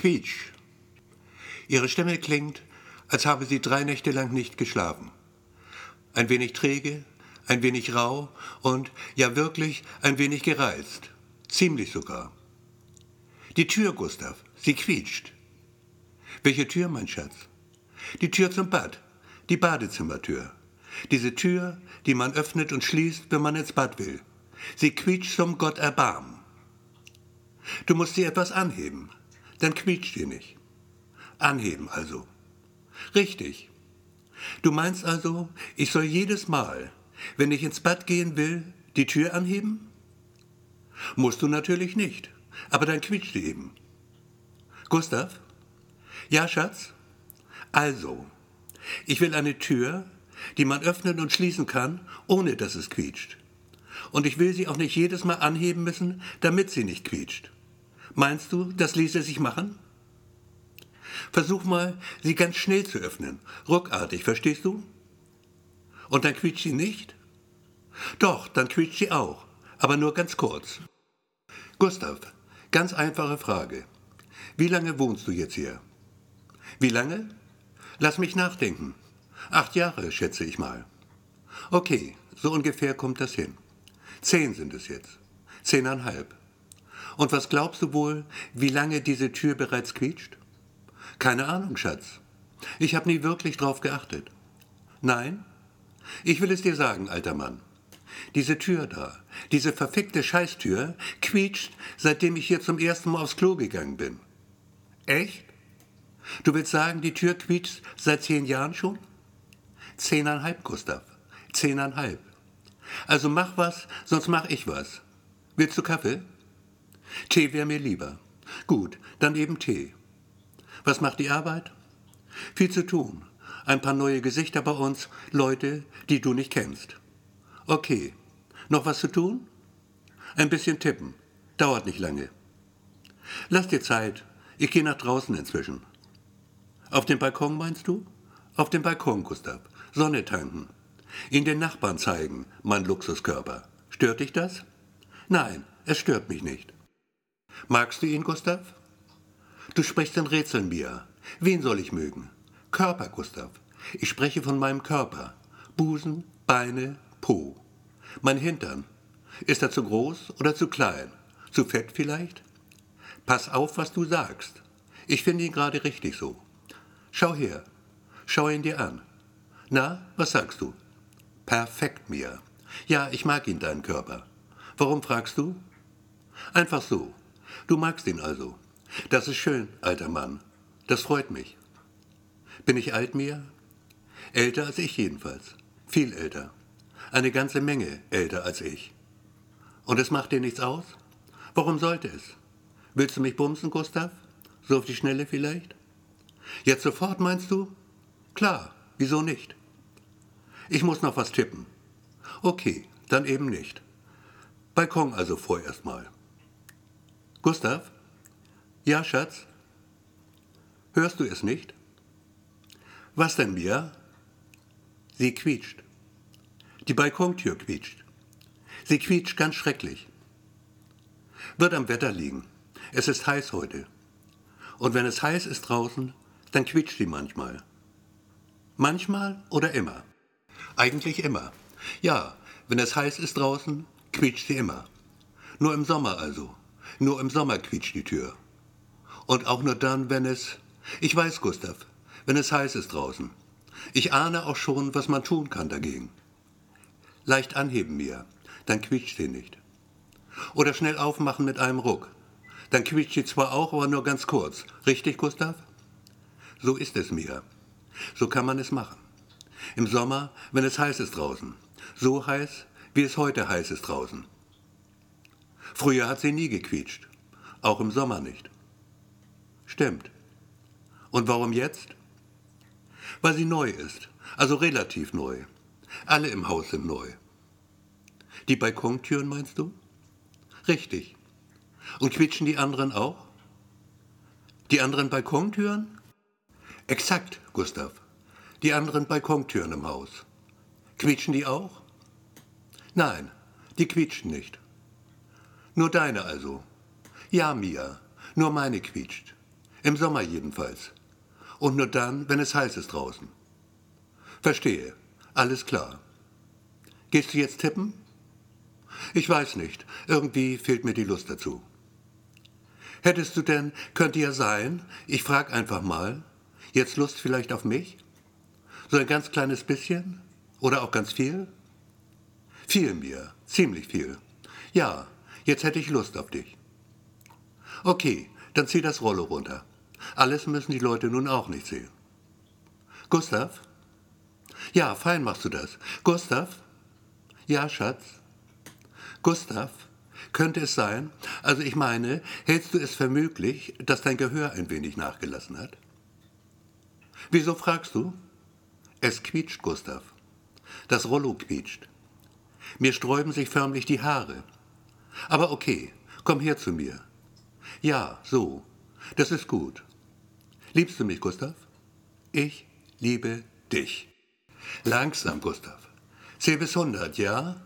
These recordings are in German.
Quietsch. Ihre Stimme klingt, als habe sie drei Nächte lang nicht geschlafen. Ein wenig träge, ein wenig rau und, ja wirklich, ein wenig gereizt. Ziemlich sogar. Die Tür, Gustav, sie quietscht. Welche Tür, mein Schatz? Die Tür zum Bad, die Badezimmertür. Diese Tür, die man öffnet und schließt, wenn man ins Bad will. Sie quietscht zum Gott erbarmen. Du musst sie etwas anheben, dann quietscht sie nicht. Anheben also. Richtig. Du meinst also, ich soll jedes Mal, wenn ich ins Bad gehen will, die Tür anheben? Musst du natürlich nicht, aber dann quietscht sie eben. Gustav? Ja, Schatz? Also, ich will eine Tür, die man öffnen und schließen kann, ohne dass es quietscht. Und ich will sie auch nicht jedes Mal anheben müssen, damit sie nicht quietscht. Meinst du, das ließe sich machen? Versuch mal, sie ganz schnell zu öffnen, ruckartig, verstehst du? Und dann quietscht sie nicht? Doch, dann quietscht sie auch, aber nur ganz kurz. Gustav, ganz einfache Frage. Wie lange wohnst du jetzt hier? Wie lange? Lass mich nachdenken. Acht Jahre, schätze ich mal. Okay, so ungefähr kommt das hin. Zehn sind es jetzt. Zehneinhalb. Und was glaubst du wohl, wie lange diese Tür bereits quietscht? Keine Ahnung, Schatz. Ich habe nie wirklich drauf geachtet. Nein? Ich will es dir sagen, alter Mann. Diese Tür da, diese verfickte Scheißtür, quietscht, seitdem ich hier zum ersten Mal aufs Klo gegangen bin. Echt? Du willst sagen, die Tür quietscht seit zehn Jahren schon? Zehneinhalb, Gustav. Zehneinhalb. Also mach was, sonst mach ich was. Willst du Kaffee? Tee wäre mir lieber. Gut, dann eben Tee. Was macht die Arbeit? Viel zu tun. Ein paar neue Gesichter bei uns, Leute, die du nicht kennst. Okay. Noch was zu tun? Ein bisschen tippen. Dauert nicht lange. Lass dir Zeit. Ich gehe nach draußen inzwischen. Auf dem Balkon meinst du? Auf dem Balkon, Gustav. Sonne tanken. Ihn den Nachbarn zeigen, mein Luxuskörper. Stört dich das? Nein, es stört mich nicht. Magst du ihn, Gustav? Du sprichst in Rätseln, Mia. Wen soll ich mögen? Körper, Gustav. Ich spreche von meinem Körper. Busen, Beine, Po. Mein Hintern. Ist er zu groß oder zu klein? Zu fett vielleicht? Pass auf, was du sagst. Ich finde ihn gerade richtig so. Schau her. Schau ihn dir an. Na, was sagst du? Perfekt, Mia. Ja, ich mag ihn, deinen Körper. Warum fragst du? Einfach so. Du magst ihn also. Das ist schön, alter Mann. Das freut mich. Bin ich alt, Mia? Älter als ich jedenfalls. Viel älter. Eine ganze Menge älter als ich. Und es macht dir nichts aus? Warum sollte es? Willst du mich bumsen, Gustav? So auf die Schnelle vielleicht? Jetzt sofort, meinst du? Klar, wieso nicht? Ich muss noch was tippen. Okay, dann eben nicht. Balkon also vorerst mal. Gustav? Ja, Schatz? Hörst du es nicht? Was denn, Mia? Sie quietscht. Die Balkontür quietscht. Sie quietscht ganz schrecklich. Wird am Wetter liegen. Es ist heiß heute. Und wenn es heiß ist draußen, dann quietscht sie manchmal. Manchmal oder immer? Eigentlich immer. Ja, wenn es heiß ist draußen, quietscht sie immer. Nur im Sommer also. Nur im Sommer quietscht die Tür. Und auch nur dann, wenn es... Ich weiß, Gustav, wenn es heiß ist draußen. Ich ahne auch schon, was man tun kann dagegen. Leicht anheben mir, dann quietscht sie nicht. Oder schnell aufmachen mit einem Ruck. Dann quietscht sie zwar auch, aber nur ganz kurz. Richtig, Gustav? So ist es mir. So kann man es machen. Im Sommer, wenn es heiß ist draußen. So heiß, wie es heute heiß ist draußen. Früher hat sie nie gequietscht. Auch im Sommer nicht. Stimmt. Und warum jetzt? Weil sie neu ist. Also relativ neu. Alle im Haus sind neu. Die Balkontüren meinst du? Richtig. Und quietschen die anderen auch? Die anderen Balkontüren? Exakt, Gustav die anderen Balkontüren im Haus. Quietschen die auch? Nein, die quietschen nicht. Nur deine also. Ja, Mia, nur meine quietscht. Im Sommer jedenfalls. Und nur dann, wenn es heiß ist draußen. Verstehe. Alles klar. Gehst du jetzt tippen? Ich weiß nicht. Irgendwie fehlt mir die Lust dazu. Hättest du denn, könnte ja sein, ich frag einfach mal, jetzt Lust vielleicht auf mich? So ein ganz kleines bisschen? Oder auch ganz viel? Viel mir, ziemlich viel. Ja, jetzt hätte ich Lust auf dich. Okay, dann zieh das Rollo runter. Alles müssen die Leute nun auch nicht sehen. Gustav? Ja, fein machst du das. Gustav? Ja, Schatz. Gustav? Könnte es sein, also ich meine, hältst du es für möglich, dass dein Gehör ein wenig nachgelassen hat? Wieso fragst du? Es quietscht, Gustav. Das Rollo quietscht. Mir sträuben sich förmlich die Haare. Aber okay, komm her zu mir. Ja, so. Das ist gut. Liebst du mich, Gustav? Ich liebe dich. Langsam, Gustav. Zähl bis hundert, ja?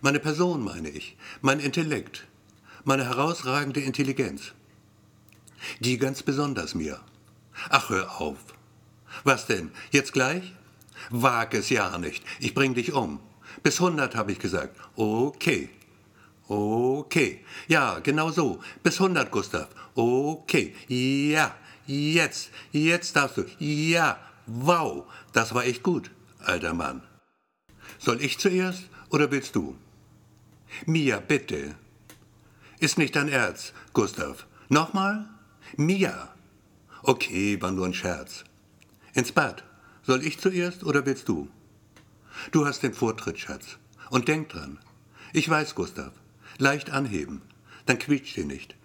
Meine Person meine ich, mein Intellekt, meine herausragende Intelligenz. Die ganz besonders mir. Ach, hör auf. Was denn? Jetzt gleich? Wag es ja nicht. Ich bring dich um. Bis hundert habe ich gesagt. Okay. Okay. Ja, genau so. Bis hundert, Gustav. Okay. Ja. Jetzt. Jetzt darfst du. Ja. Wow. Das war echt gut, alter Mann. Soll ich zuerst oder willst du? Mia, bitte. Ist nicht dein Ernst, Gustav. Nochmal? Mia. Okay, war nur ein Scherz. Ins Bad. Soll ich zuerst oder willst du? Du hast den Vortritt, Schatz. Und denk dran. Ich weiß, Gustav. Leicht anheben. Dann quietscht ihr nicht.